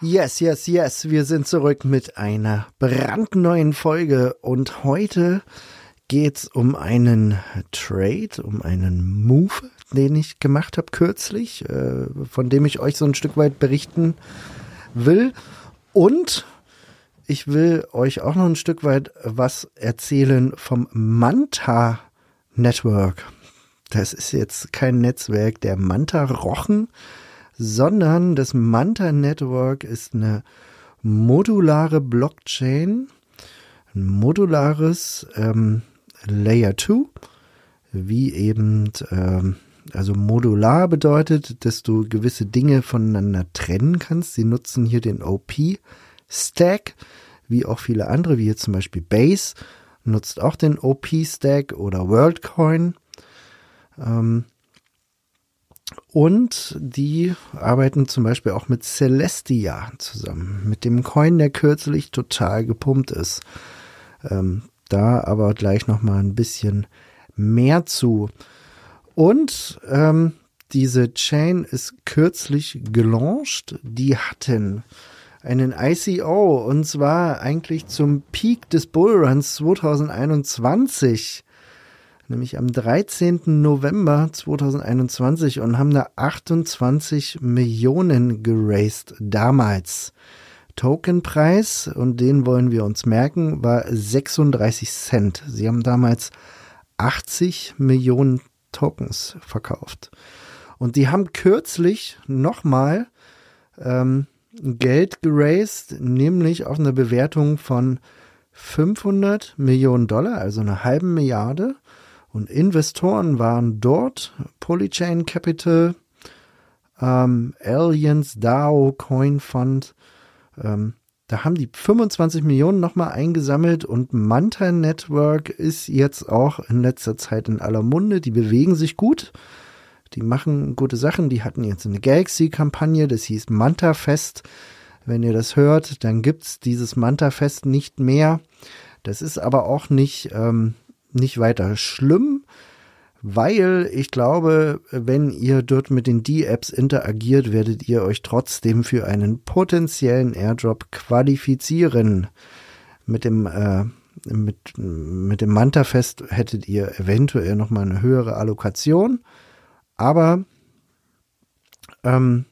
Yes, yes, yes. Wir sind zurück mit einer brandneuen Folge und heute geht's um einen Trade, um einen Move, den ich gemacht habe kürzlich, äh, von dem ich euch so ein Stück weit berichten will. Und ich will euch auch noch ein Stück weit was erzählen vom Manta Network. Das ist jetzt kein Netzwerk der Manta-Rochen, sondern das Manta Network ist eine modulare Blockchain, ein modulares ähm, Layer 2, wie eben, ähm, also modular bedeutet, dass du gewisse Dinge voneinander trennen kannst. Sie nutzen hier den OP-Stack, wie auch viele andere, wie jetzt zum Beispiel Base, nutzt auch den OP-Stack oder WorldCoin. Ähm, und die arbeiten zum Beispiel auch mit Celestia zusammen, mit dem Coin, der kürzlich total gepumpt ist. Ähm, da aber gleich noch mal ein bisschen mehr zu. Und ähm, diese Chain ist kürzlich gelauncht. Die hatten einen ICO und zwar eigentlich zum Peak des Bullruns 2021 nämlich am 13. November 2021 und haben da 28 Millionen geraced damals. Tokenpreis, und den wollen wir uns merken, war 36 Cent. Sie haben damals 80 Millionen Tokens verkauft. Und die haben kürzlich nochmal ähm, Geld geraced, nämlich auf eine Bewertung von 500 Millionen Dollar, also eine halbe Milliarde. Und Investoren waren dort Polychain Capital, ähm, Aliens, DAO, Coin Fund. Ähm, da haben die 25 Millionen nochmal eingesammelt und Manta Network ist jetzt auch in letzter Zeit in aller Munde. Die bewegen sich gut. Die machen gute Sachen. Die hatten jetzt eine Galaxy-Kampagne, das hieß Manta Fest. Wenn ihr das hört, dann gibt's dieses Manta Fest nicht mehr. Das ist aber auch nicht, ähm, nicht weiter schlimm, weil ich glaube, wenn ihr dort mit den D-Apps interagiert, werdet ihr euch trotzdem für einen potenziellen Airdrop qualifizieren. Mit dem äh, mit, mit dem Manta-Fest hättet ihr eventuell nochmal eine höhere Allokation, aber ähm,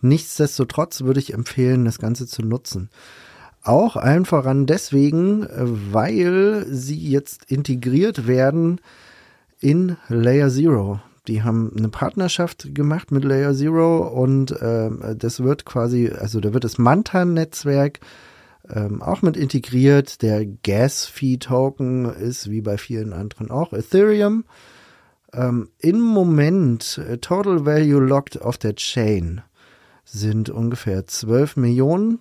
nichtsdestotrotz würde ich empfehlen, das Ganze zu nutzen. Auch allen voran deswegen, weil sie jetzt integriert werden in Layer Zero. Die haben eine Partnerschaft gemacht mit Layer Zero und äh, das wird quasi, also da wird das Manta-Netzwerk ähm, auch mit integriert. Der Gas-Fee-Token ist wie bei vielen anderen auch Ethereum. Ähm, Im Moment äh, Total Value Locked auf der Chain sind ungefähr 12 Millionen.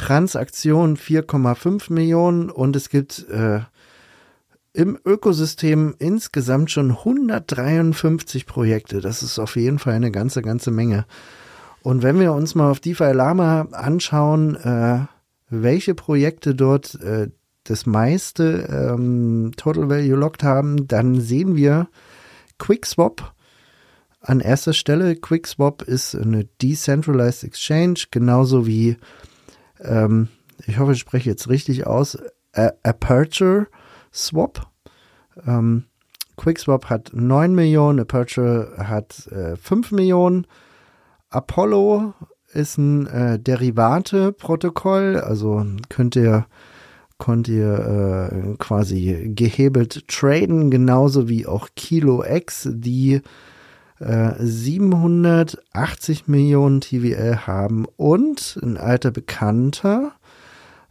Transaktionen 4,5 Millionen und es gibt äh, im Ökosystem insgesamt schon 153 Projekte. Das ist auf jeden Fall eine ganze, ganze Menge. Und wenn wir uns mal auf DeFi Lama anschauen, äh, welche Projekte dort äh, das meiste ähm, Total Value Locked haben, dann sehen wir QuickSwap an erster Stelle. QuickSwap ist eine Decentralized Exchange, genauso wie, ähm, ich hoffe, ich spreche jetzt richtig aus, Aperture Swap. Ähm, QuickSwap hat 9 Millionen, Aperture hat äh, 5 Millionen. Apollo ist ein äh, Derivate-Protokoll, also könnt ihr, könnt ihr äh, quasi gehebelt traden, genauso wie auch Kilo X, die äh, 780 Millionen TVL haben und ein alter Bekannter,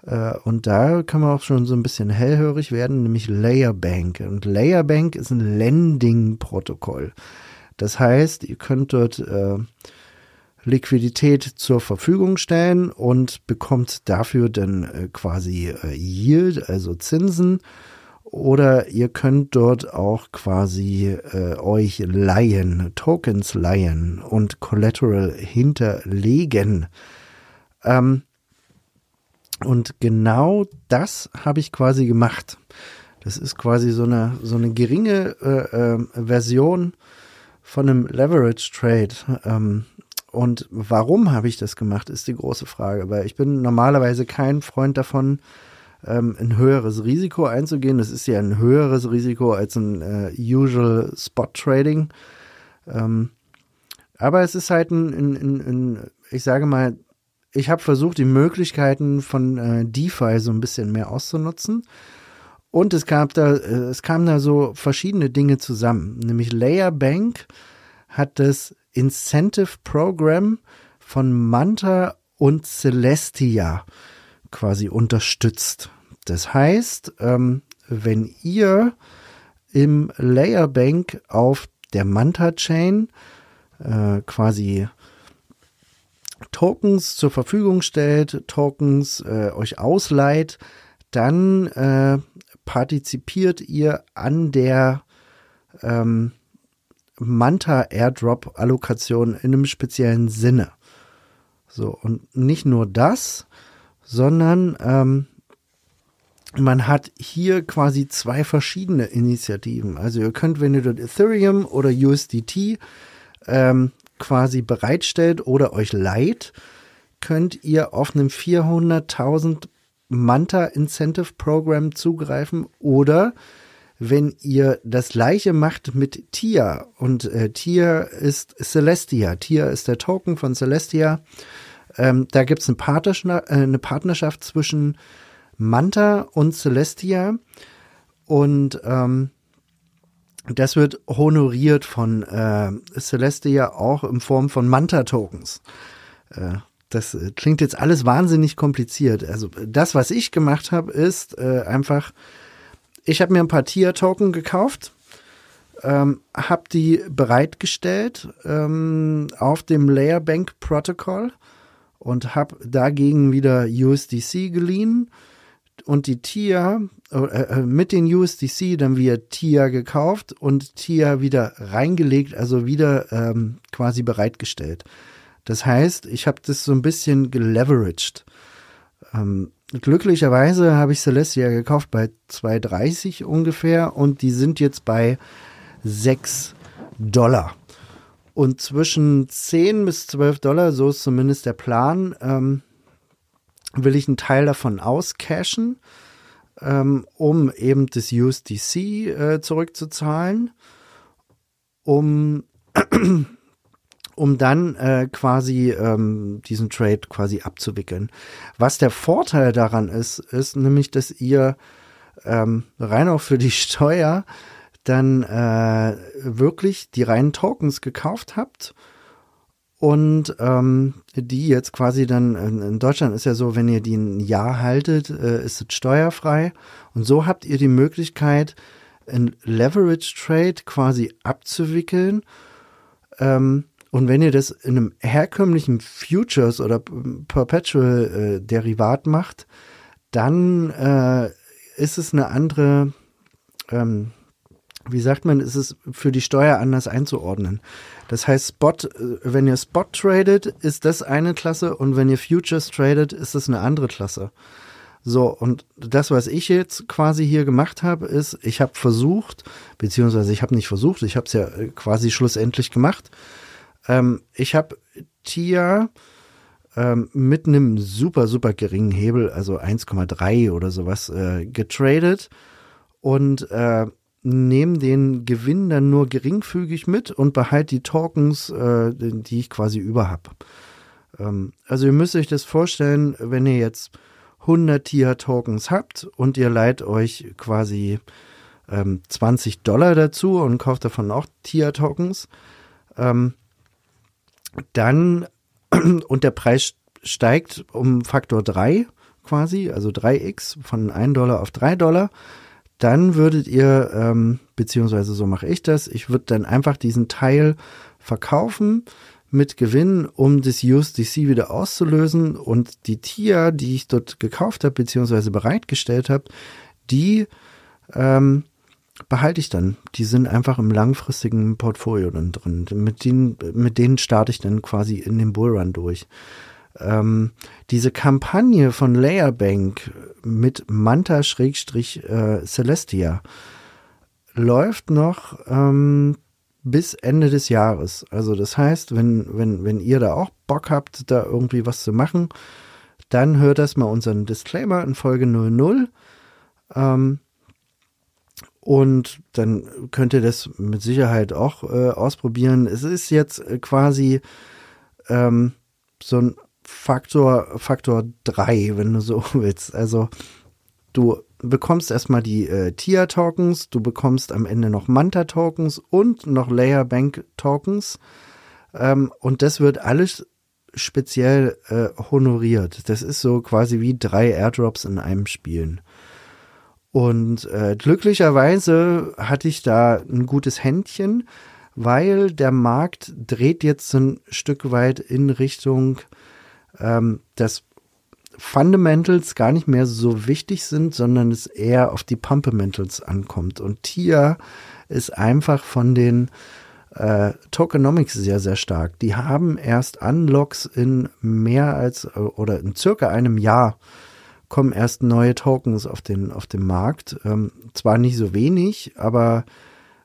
äh, und da kann man auch schon so ein bisschen hellhörig werden, nämlich Layerbank. Und Layerbank ist ein Lending-Protokoll. Das heißt, ihr könnt dort äh, Liquidität zur Verfügung stellen und bekommt dafür dann äh, quasi äh, Yield, also Zinsen. Oder ihr könnt dort auch quasi äh, euch leihen, Tokens leihen und Collateral hinterlegen. Ähm, und genau das habe ich quasi gemacht. Das ist quasi so eine, so eine geringe äh, äh, Version von einem Leverage Trade. Ähm, und warum habe ich das gemacht, ist die große Frage, weil ich bin normalerweise kein Freund davon, ähm, ein höheres Risiko einzugehen. Das ist ja ein höheres Risiko als ein äh, Usual Spot Trading. Ähm, aber es ist halt ein, ein, ein, ein ich sage mal, ich habe versucht, die Möglichkeiten von äh, DeFi so ein bisschen mehr auszunutzen. Und es gab da, äh, es kamen da so verschiedene Dinge zusammen. Nämlich Layer Bank hat das Incentive Program von Manta und Celestia quasi unterstützt. Das heißt, ähm, wenn ihr im Layer Bank auf der Manta Chain äh, quasi Tokens zur Verfügung stellt, Tokens äh, euch ausleiht, dann äh, partizipiert ihr an der ähm, Manta Airdrop Allokation in einem speziellen Sinne. So, und nicht nur das, sondern ähm, man hat hier quasi zwei verschiedene Initiativen. Also ihr könnt, wenn ihr dort Ethereum oder USDT ähm, quasi bereitstellt oder euch leiht, könnt ihr auf einem 400.000 Manta Incentive Program zugreifen oder wenn ihr das gleiche macht mit TIA und äh, TIA ist Celestia, TIA ist der Token von Celestia, ähm, da gibt es eine, Partnerschaft, äh, eine Partnerschaft zwischen Manta und Celestia und ähm, das wird honoriert von äh, Celestia auch in Form von Manta-Tokens. Äh, das klingt jetzt alles wahnsinnig kompliziert. Also das, was ich gemacht habe, ist äh, einfach ich habe mir ein paar TIA-Token gekauft, ähm, habe die bereitgestellt ähm, auf dem Layer Bank Protocol und habe dagegen wieder USDC geliehen und die TIA äh, äh mit den USDC dann wieder TIA gekauft und TIA wieder reingelegt, also wieder ähm, quasi bereitgestellt. Das heißt, ich habe das so ein bisschen geleveraged. Ähm, glücklicherweise habe ich Celestia gekauft bei 2,30 ungefähr und die sind jetzt bei 6 Dollar. Und zwischen 10 bis 12 Dollar, so ist zumindest der Plan, ähm, will ich einen Teil davon auscashen, ähm, um eben das USDC äh, zurückzuzahlen, um um dann äh, quasi ähm, diesen Trade quasi abzuwickeln. Was der Vorteil daran ist, ist nämlich, dass ihr ähm, rein auch für die Steuer dann äh, wirklich die reinen Tokens gekauft habt und ähm, die jetzt quasi dann in, Deutschland ist ja so, wenn ihr die ein Jahr haltet, äh, ist es steuerfrei. Und so habt ihr die Möglichkeit, ein Leverage Trade quasi abzuwickeln. Ähm, und wenn ihr das in einem herkömmlichen Futures oder Perpetual äh, Derivat macht, dann äh, ist es eine andere, ähm, wie sagt man, ist es für die Steuer anders einzuordnen. Das heißt, Spot, äh, wenn ihr Spot tradet, ist das eine Klasse und wenn ihr Futures tradet, ist das eine andere Klasse. So, und das, was ich jetzt quasi hier gemacht habe, ist, ich habe versucht, beziehungsweise ich habe nicht versucht, ich habe es ja äh, quasi schlussendlich gemacht, ähm, ich habe Tia ähm, mit einem super, super geringen Hebel, also 1,3 oder sowas, äh, getradet und äh, nehme den Gewinn dann nur geringfügig mit und behalte die Tokens, äh, die ich quasi über habe. Ähm, also ihr müsst euch das vorstellen, wenn ihr jetzt 100 TIA-Tokens habt und ihr leiht euch quasi ähm, 20 Dollar dazu und kauft davon auch TIA-Tokens, ähm, dann und der Preis steigt um Faktor 3 quasi, also 3x von 1 Dollar auf 3 Dollar, dann würdet ihr, ähm, beziehungsweise so mache ich das, ich würde dann einfach diesen Teil verkaufen mit Gewinn, um das USDC wieder auszulösen. Und die Tier, die ich dort gekauft habe, beziehungsweise bereitgestellt habe, die ähm, behalte ich dann. Die sind einfach im langfristigen Portfolio dann drin. Mit denen, mit denen starte ich dann quasi in den Bullrun durch. Ähm, diese Kampagne von Layerbank mit Manta-Celestia äh, läuft noch ähm, bis Ende des Jahres. Also das heißt, wenn, wenn, wenn ihr da auch Bock habt, da irgendwie was zu machen, dann hört das mal unseren Disclaimer in Folge 00. Ähm, und dann könnt ihr das mit Sicherheit auch äh, ausprobieren. Es ist jetzt quasi ähm, so ein Faktor, Faktor 3, wenn du so willst. Also du bekommst erstmal die äh, TIA-Tokens, du bekommst am Ende noch Manta-Tokens und noch Layer-Bank-Tokens. Ähm, und das wird alles speziell äh, honoriert. Das ist so quasi wie drei Airdrops in einem Spielen. Und äh, glücklicherweise hatte ich da ein gutes Händchen, weil der Markt dreht jetzt ein Stück weit in Richtung, ähm, dass Fundamentals gar nicht mehr so wichtig sind, sondern es eher auf die Pumpementals ankommt. Und TIA ist einfach von den äh, Tokenomics sehr, sehr stark. Die haben erst Unlocks in mehr als oder in circa einem Jahr kommen erst neue Tokens auf den, auf den Markt. Ähm, zwar nicht so wenig, aber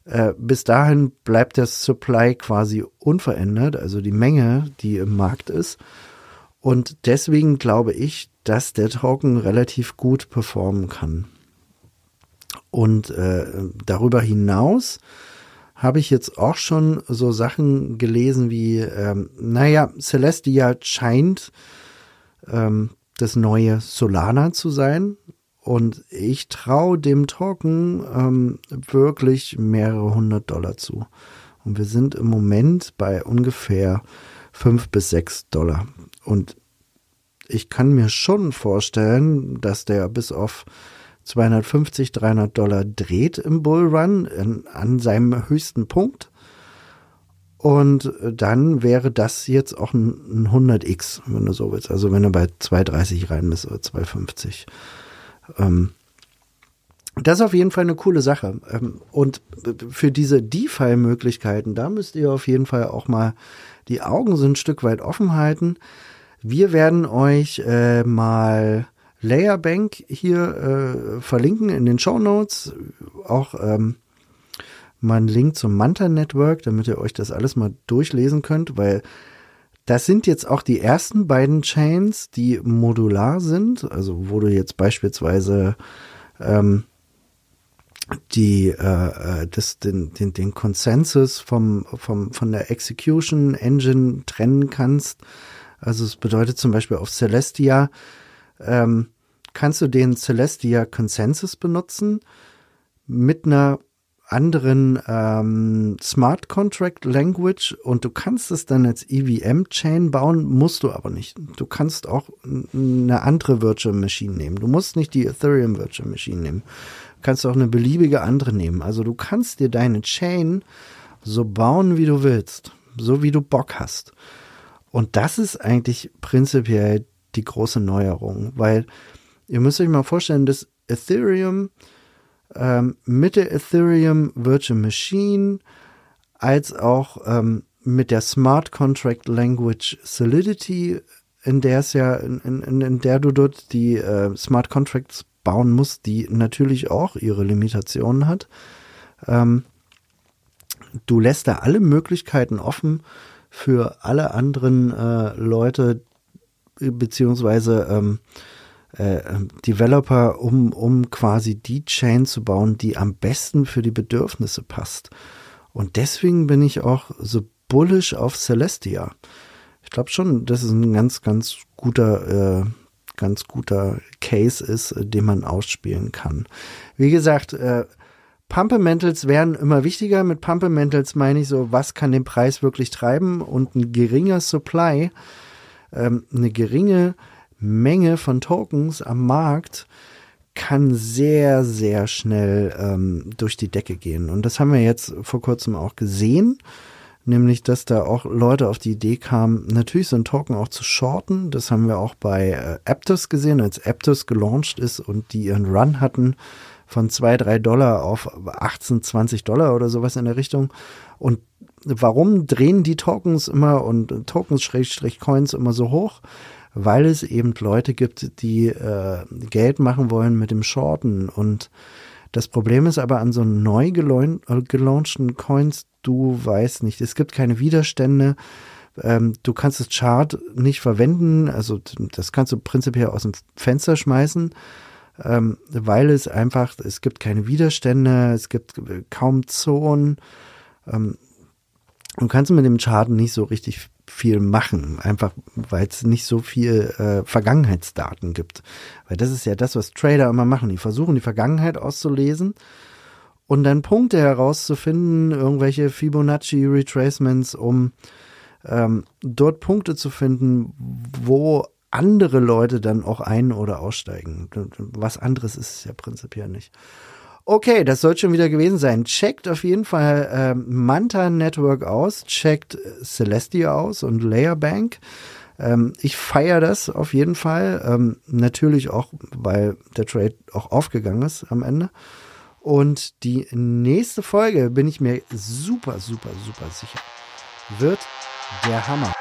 äh, bis dahin bleibt der Supply quasi unverändert, also die Menge, die im Markt ist. Und deswegen glaube ich, dass der Token relativ gut performen kann. Und äh, darüber hinaus habe ich jetzt auch schon so Sachen gelesen wie, ähm, naja, Celestia scheint ähm, das neue Solana zu sein. Und ich traue dem Token ähm, wirklich mehrere hundert Dollar zu. Und wir sind im Moment bei ungefähr fünf bis sechs Dollar. Und ich kann mir schon vorstellen, dass der bis auf 250, 300 Dollar dreht im Bullrun in, an seinem höchsten Punkt. Und dann wäre das jetzt auch ein, ein 100x, wenn du so willst. Also wenn du bei 230 rein bist oder 250. Ähm, das ist auf jeden Fall eine coole Sache. Ähm, und für diese DeFi-Möglichkeiten, da müsst ihr auf jeden Fall auch mal die Augen so ein Stück weit offen halten. Wir werden euch äh, mal Layerbank hier äh, verlinken in den Show Notes. Auch ähm, mal einen Link zum Manta Network, damit ihr euch das alles mal durchlesen könnt, weil das sind jetzt auch die ersten beiden Chains, die modular sind, also wo du jetzt beispielsweise ähm, die äh, äh das, den, den, den Consensus vom, vom, von der Execution Engine trennen kannst. Also es bedeutet zum Beispiel auf Celestia ähm, kannst du den Celestia Consensus benutzen mit einer anderen ähm, Smart Contract Language und du kannst es dann als EVM-Chain bauen, musst du aber nicht. Du kannst auch eine andere Virtual Machine nehmen. Du musst nicht die Ethereum Virtual Machine nehmen. Du kannst auch eine beliebige andere nehmen. Also du kannst dir deine Chain so bauen, wie du willst, so wie du Bock hast. Und das ist eigentlich prinzipiell die große Neuerung, weil ihr müsst euch mal vorstellen, dass Ethereum ähm, mit der Ethereum Virtual Machine als auch ähm, mit der Smart Contract Language Solidity, in der es ja, in, in, in der du dort die äh, Smart Contracts bauen musst, die natürlich auch ihre Limitationen hat. Ähm, du lässt da alle Möglichkeiten offen für alle anderen äh, Leute, beziehungsweise ähm, äh, Developer, um, um quasi die Chain zu bauen, die am besten für die Bedürfnisse passt. Und deswegen bin ich auch so bullish auf Celestia. Ich glaube schon, dass es ein ganz, ganz guter, äh, ganz guter Case ist, äh, den man ausspielen kann. Wie gesagt, äh, Pumpementals werden immer wichtiger. Mit Pumpementals meine ich so, was kann den Preis wirklich treiben und ein geringer Supply, ähm, eine geringe Menge von Tokens am Markt kann sehr, sehr schnell ähm, durch die Decke gehen. Und das haben wir jetzt vor kurzem auch gesehen. nämlich dass da auch Leute auf die Idee kamen, natürlich so ein Token auch zu shorten. Das haben wir auch bei äh, Aptos gesehen, als Aptos gelauncht ist und die ihren Run hatten von zwei, drei Dollar auf 18, 20 Dollar oder sowas in der Richtung. Und warum drehen die Tokens immer und Tokens-Coins immer so hoch? Weil es eben Leute gibt, die äh, Geld machen wollen mit dem Shorten. Und das Problem ist aber an so neu gelaunchten Coins, du weißt nicht, es gibt keine Widerstände. Ähm, du kannst das Chart nicht verwenden, also das kannst du prinzipiell aus dem Fenster schmeißen ähm, weil es einfach, es gibt keine Widerstände, es gibt kaum Zonen. Ähm, du kannst mit dem Schaden nicht so richtig viel machen, einfach weil es nicht so viel äh, Vergangenheitsdaten gibt. Weil das ist ja das, was Trader immer machen. Die versuchen die Vergangenheit auszulesen und dann Punkte herauszufinden, irgendwelche Fibonacci Retracements, um ähm, dort Punkte zu finden, wo andere Leute dann auch ein- oder aussteigen. Was anderes ist es ja prinzipiell nicht. Okay, das soll schon wieder gewesen sein. Checkt auf jeden Fall äh, Manta Network aus, checkt Celestia aus und Layerbank. Ähm, ich feiere das auf jeden Fall. Ähm, natürlich auch, weil der Trade auch aufgegangen ist am Ende. Und die nächste Folge, bin ich mir super, super, super sicher, wird der Hammer.